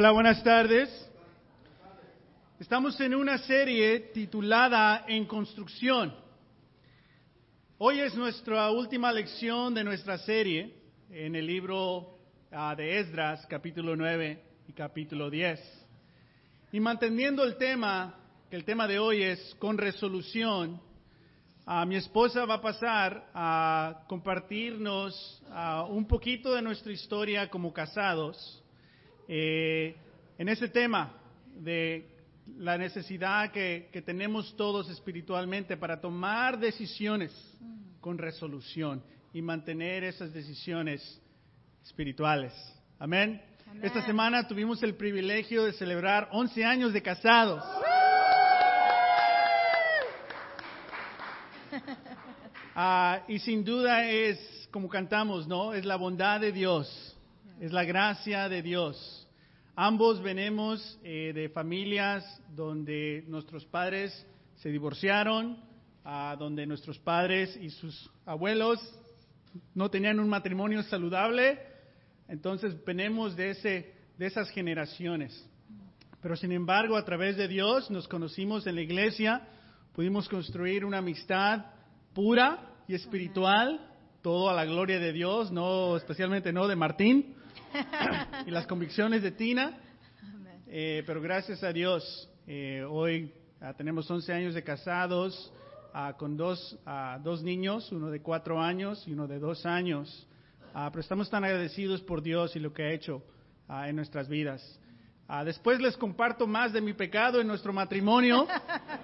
Hola, buenas tardes. Estamos en una serie titulada En construcción. Hoy es nuestra última lección de nuestra serie en el libro ah, de Esdras, capítulo 9 y capítulo 10. Y manteniendo el tema, que el tema de hoy es con resolución, ah, mi esposa va a pasar a compartirnos ah, un poquito de nuestra historia como casados eh, en ese tema de la necesidad que, que tenemos todos espiritualmente para tomar decisiones con resolución y mantener esas decisiones espirituales. Amén. Amén. Esta semana tuvimos el privilegio de celebrar 11 años de casados. Ah, y sin duda es, como cantamos, ¿no? Es la bondad de Dios, es la gracia de Dios. Ambos venimos eh, de familias donde nuestros padres se divorciaron, ah, donde nuestros padres y sus abuelos no tenían un matrimonio saludable. Entonces venimos de, ese, de esas generaciones. Pero sin embargo, a través de Dios nos conocimos en la iglesia, pudimos construir una amistad pura y espiritual, todo a la gloria de Dios, no especialmente no de Martín y las convicciones de Tina. Eh, pero gracias a Dios, eh, hoy ah, tenemos 11 años de casados ah, con dos, ah, dos niños, uno de cuatro años y uno de dos años. Ah, pero estamos tan agradecidos por Dios y lo que ha hecho ah, en nuestras vidas. Ah, después les comparto más de mi pecado en nuestro matrimonio.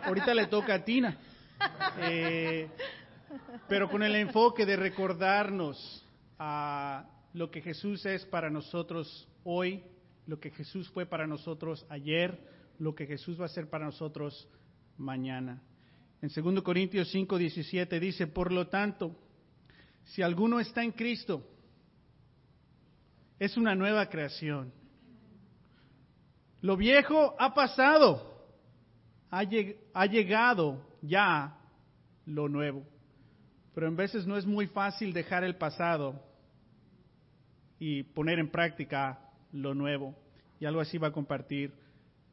Ahorita le toca a Tina. Eh, pero con el enfoque de recordarnos a lo que Jesús es para nosotros hoy, lo que Jesús fue para nosotros ayer, lo que Jesús va a ser para nosotros mañana. En 2 Corintios 5, 17 dice, por lo tanto, si alguno está en Cristo, es una nueva creación. Lo viejo ha pasado, ha, lleg- ha llegado ya lo nuevo. Pero en veces no es muy fácil dejar el pasado y poner en práctica lo nuevo. Y algo así va a compartir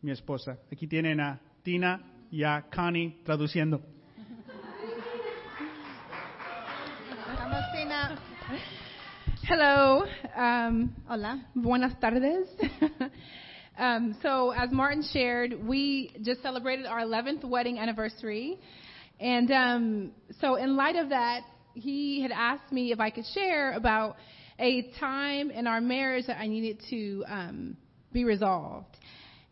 mi esposa. Aquí tienen a Tina y a Connie traduciendo. Hello. Um, Hola. buenas tardes. um, so, as Martin shared, we just celebrated our 11th wedding anniversary. And um, so, in light of that, he had asked me if I could share about a time in our marriage that I needed to um, be resolved.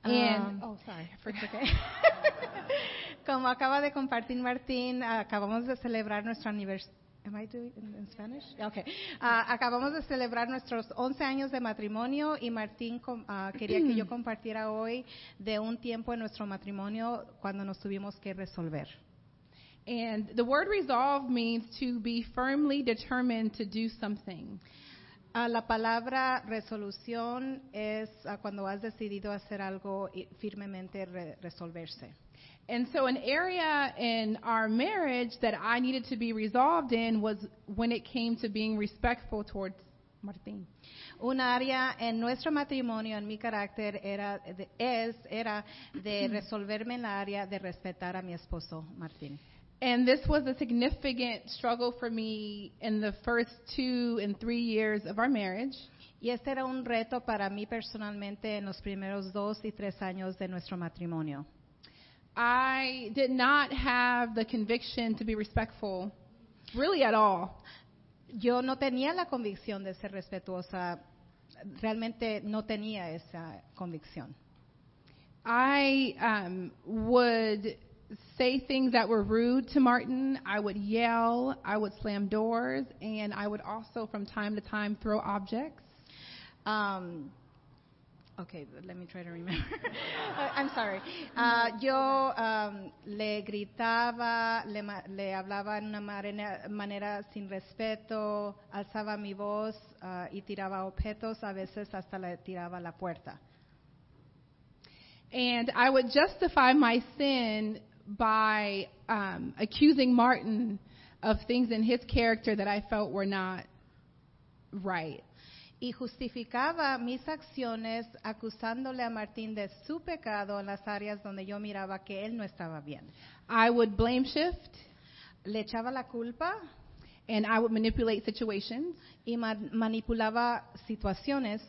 And, Um, oh, sorry, I forgot. okay. Como acaba de compartir Martín, acabamos de celebrar nuestro aniversario. Am I doing it in, in Spanish? Okay. Ah, acabamos de celebrar nuestros 11 años de matrimonio y Martín ah, quería que yo compartiera hoy de un tiempo en nuestro matrimonio cuando nos tuvimos que resolver. And the word resolve means to be firmly determined to do something. Ah, la palabra resolución es ah, cuando has decidido hacer algo y firmemente re- resolverse. And so, an area in our marriage that I needed to be resolved in was when it came to being respectful towards Martín. Un área en nuestro matrimonio, en mi carácter, era de, es, era de resolverme en la área de respetar a mi esposo, Martín. And this was a significant struggle for me in the first two and three years of our marriage. Y este era un reto para mí personalmente en los primeros dos y tres años de nuestro matrimonio. I did not have the conviction to be respectful, really at all. Yo no tenía la convicción de ser respetuosa, realmente no tenía esa convicción. I um, would say things that were rude to Martin. I would yell. I would slam doors, and I would also, from time to time, throw objects. Um, okay, let me try to remember. I'm sorry. Ah, yo um, le gritaba, le, le hablaba en una manera, manera sin respeto, alzaba mi voz ah, y tiraba objetos, a veces hasta le tiraba la puerta. And I would justify my sin by um, accusing Martin of things in his character that I felt were not right. y justificaba mis acciones acusándole a Martín de su pecado en las áreas donde yo miraba que él no estaba bien. I would blame shift Le echaba la culpa and I would manipulate situations. y ma- manipulaba situaciones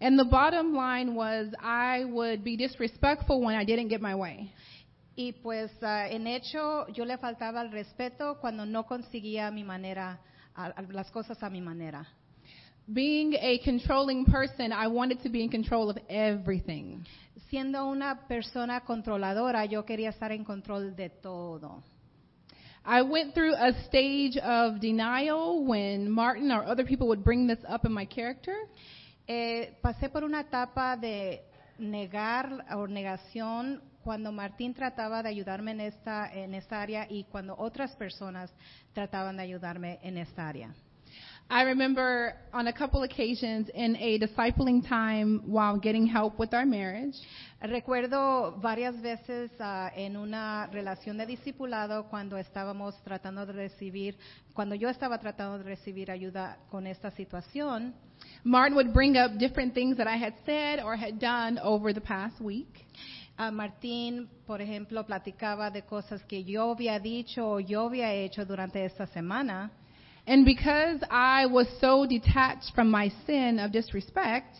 And the bottom line was I would be disrespectful when I didn't get my way. Y pues ah, en hecho yo le faltaba el respeto cuando no conseguía mi manera, a- a- las cosas a mi manera. Being a controlling person, I wanted to be in control of everything. Siendo una persona controladora, yo quería estar en control de todo. I went through a stage of denial when Martin or other people would bring this up in my character. Eh, pasé por una etapa de negar o negación cuando Martín trataba de ayudarme en esta, en esta área y cuando otras personas trataban de ayudarme en esta área. I remember on a couple occasions in a discipling time while getting help with our marriage, Recuerdo varias veces ah, en una relación de discipulado cuando estábamos tratando de recibir, cuando yo estaba tratando de recibir ayuda con esta situación, Martin would bring up different things that I had said or had done over the past week. A Martín, por ejemplo, platicaba de cosas que yo había dicho o yo había hecho durante esta semana. And because I was so detached from my sin of disrespect,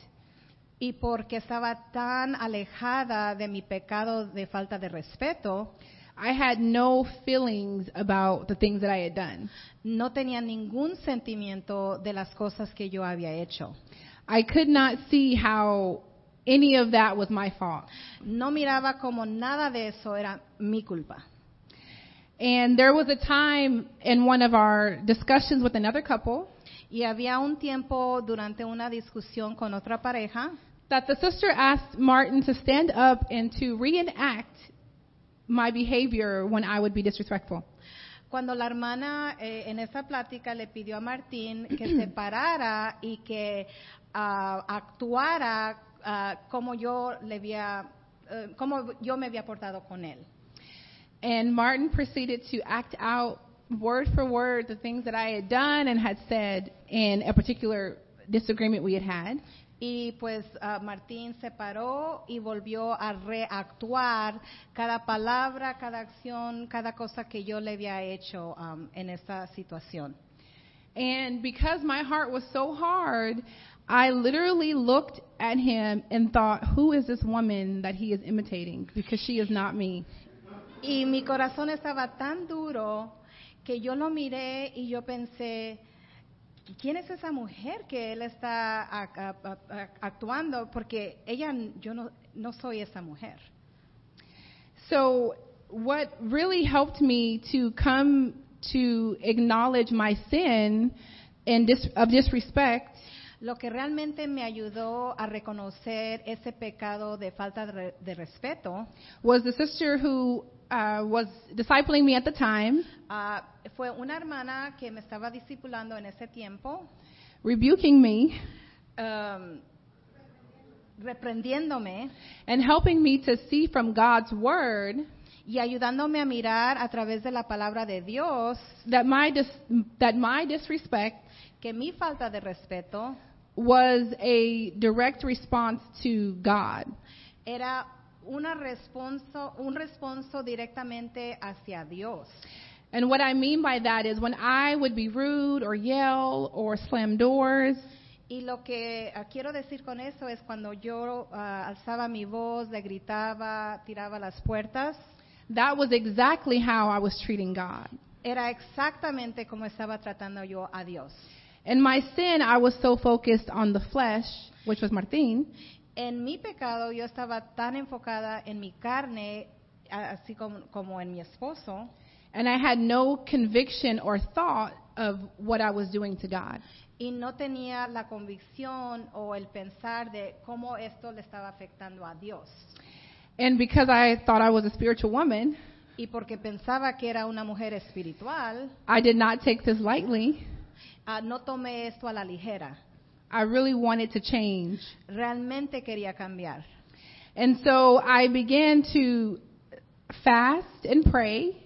Y porque estaba tan alejada de mi pecado de falta de respeto, I had no feelings about the things that I had done. no tenía ningún sentimiento de las cosas que yo había hecho. I could not see how any of that was my fault. No miraba como nada de eso era mi culpa. And there was a time in one of our discussions with another couple Y había un tiempo durante una discusión con otra pareja that the sister asked Martin to stand up and to reenact my behavior when I would be disrespectful. cuando la hermana eh, en esa plática le pidió a Martín que se parara y que ah, actuara ah, como yo le había, eh, como yo me había portado con él. And Martin proceeded to act out word for word the things that I had done and had said in a particular disagreement we had had. Y pues ah, Martín se paró y volvió a reactuar cada palabra, cada acción, cada cosa que yo le había hecho am, en esta situación. And because my heart was so hard, I literally looked at him and thought, who is this woman that he is imitating? Because she is not me. Y mi corazón estaba tan duro que yo lo miré y yo pensé, ¿quién es esa mujer que él está actuando? Porque ella, yo no, no soy esa mujer. So, what really helped me to come to acknowledge my sin and dis- of disrespect Lo que realmente me ayudó a reconocer ese pecado de falta de, de respeto was the sister who uh, was discipling me at the time, ah, fue una hermana que me estaba discipulando en ese tiempo, rebuking me. um, reprendiéndome and helping me to see from God's word y ayudándome a mirar a través de la palabra de Dios that my dis- that my disrespect que mi falta de respeto was a direct response to God. era una responso, un responso directamente hacia Dios. And what I mean by that is when I would be rude or yell or slam doors, Y lo que quiero decir con eso es cuando yo ah, alzaba mi voz, le gritaba, tiraba las puertas, that was exactly how I was treating God. era exactamente como estaba tratando yo a Dios. In my sin, I was so focused on the flesh, which was Martin, En mi pecado yo estaba tan enfocada en mi carne, así como, como en mi esposo, and I had no conviction or thought of what I was doing to God. y no tenía la convicción o el pensar de cómo esto le estaba afectando a Dios. And because I thought I was a spiritual woman, Y porque pensaba que era una mujer espiritual, I did not take this lightly. Ah, no tomé esto a la ligera. I really wanted to change. Realmente quería cambiar. And so I began to fast and pray.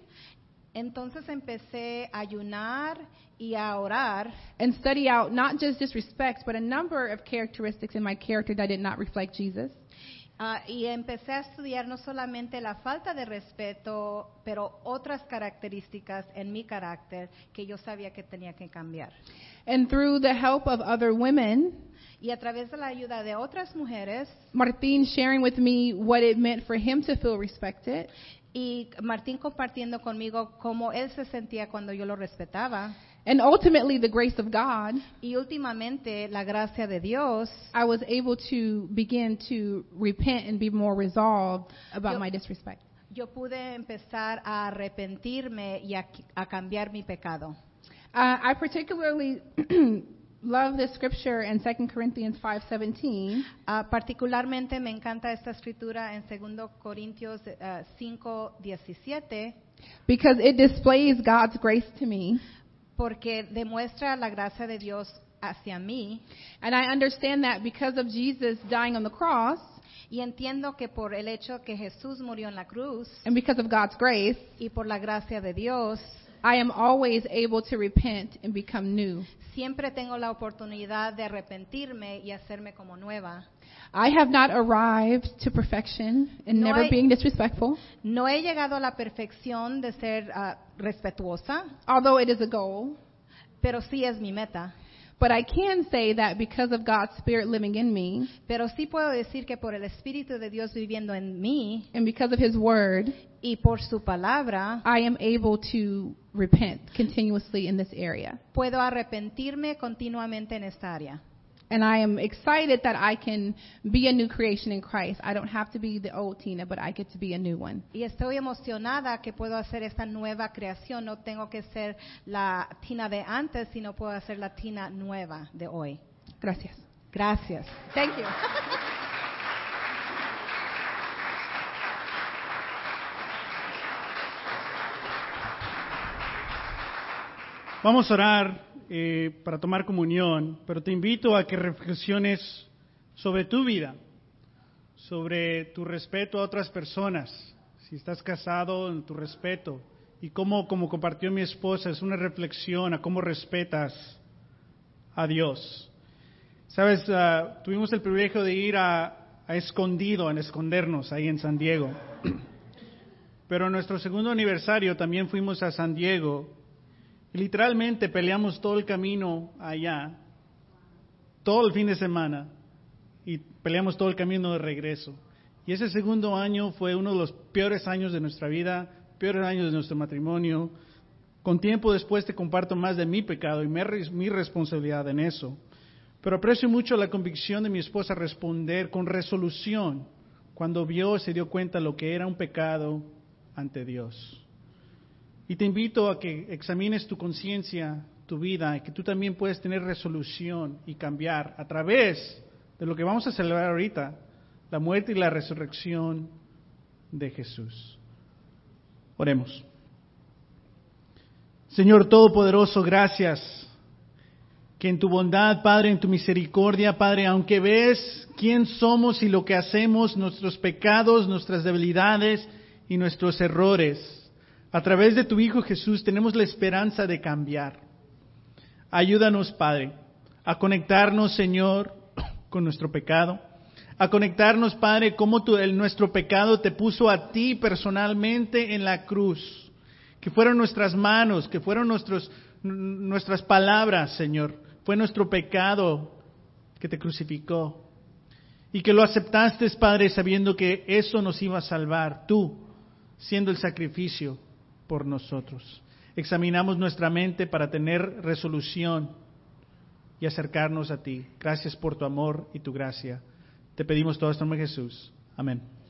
Entonces empecé a ayunar y a orar and study out not just disrespect, but a number of characteristics in my character that did not reflect Jesus. Ah, y empecé a estudiar no solamente la falta de respeto, pero otras características en mi carácter que yo sabía que tenía que cambiar. And through the help of other women, Y a través de la ayuda de otras mujeres Martin sharing with me what it meant for him to feel respected, y Martín compartiendo conmigo cómo él se sentía cuando yo lo respetaba. And ultimately the grace of God, Y últimamente la gracia de Dios, I was able to begin to repent and be more resolved about Yo- my disrespect. yo pude empezar a arrepentirme y a, a cambiar mi pecado. Uh, I particularly love this scripture in 2 Corinthians 5:17 Ah, particularmente me encanta esta escritura en 2 Corintios ah, 5, 17, because it displays God's grace to me, porque demuestra la gracia de Dios hacia mí. and I understand that because of Jesus dying on the cross Y entiendo que por el hecho que Jesús murió en la cruz and because of God's grace, y por la gracia de Dios, I am always able to repent and become new. siempre tengo la oportunidad de arrepentirme y hacerme como nueva. I have not arrived to perfection in No never hay- being disrespectful, No he llegado a la perfección de ser ah, respetuosa, although it is a goal. pero sí es mi meta. But I can say that because of God's Spirit living in me Pero sí puedo decir que por el Espíritu de Dios viviendo en mí and because of His Word, y por su palabra, I am able to repent continuously in this area. puedo arrepentirme continuamente en esta área. And I am excited that I can be a new creation in Christ. I don't have to be the old Tina, but I get to be a new one. Y estoy emocionada que puedo hacer esta nueva creación. No tengo que ser la Tina de antes, sino puedo hacer la Tina nueva de hoy. Gracias. Gracias. Thank you. Vamos a orar eh, para tomar comunión, pero te invito a que reflexiones sobre tu vida, sobre tu respeto a otras personas. Si estás casado, en tu respeto. Y cómo, como compartió mi esposa, es una reflexión a cómo respetas a Dios. Sabes, ah, tuvimos el privilegio de ir a, a escondido, en escondernos ahí en San Diego. Pero en nuestro segundo aniversario también fuimos a San Diego y literalmente peleamos todo el camino allá, todo el fin de semana, y peleamos todo el camino de regreso. Y ese segundo año fue uno de los peores años de nuestra vida, peores años de nuestro matrimonio. Con tiempo después te comparto más de mi pecado y mi, responsabilidad en eso. Pero aprecio mucho la convicción de mi esposa responder con resolución cuando vio, se dio cuenta lo que era un pecado ante Dios. Y te invito a que examines tu conciencia, tu vida, y que tú también puedes tener resolución y cambiar a través de lo que vamos a celebrar ahorita, la muerte y la resurrección de Jesús. Oremos. Señor Todopoderoso, gracias que en tu bondad, Padre, en tu misericordia, Padre, aunque ves quién somos y lo que hacemos, nuestros pecados, nuestras debilidades y nuestros errores, a través de tu Hijo Jesús tenemos la esperanza de cambiar. Ayúdanos, Padre, a conectarnos, Señor, con nuestro pecado, a conectarnos, Padre, como tu, el, nuestro pecado te puso a ti personalmente en la cruz, que fueron nuestras manos, que fueron nuestros, nuestras palabras, Señor, fue nuestro pecado que te crucificó. Y que lo aceptaste, Padre, sabiendo que eso nos iba a salvar, tú, siendo el sacrificio por nosotros. Examinamos nuestra mente para tener resolución y acercarnos a ti. Gracias por tu amor y tu gracia. Te pedimos todo esto en nombre de Jesús. Amén.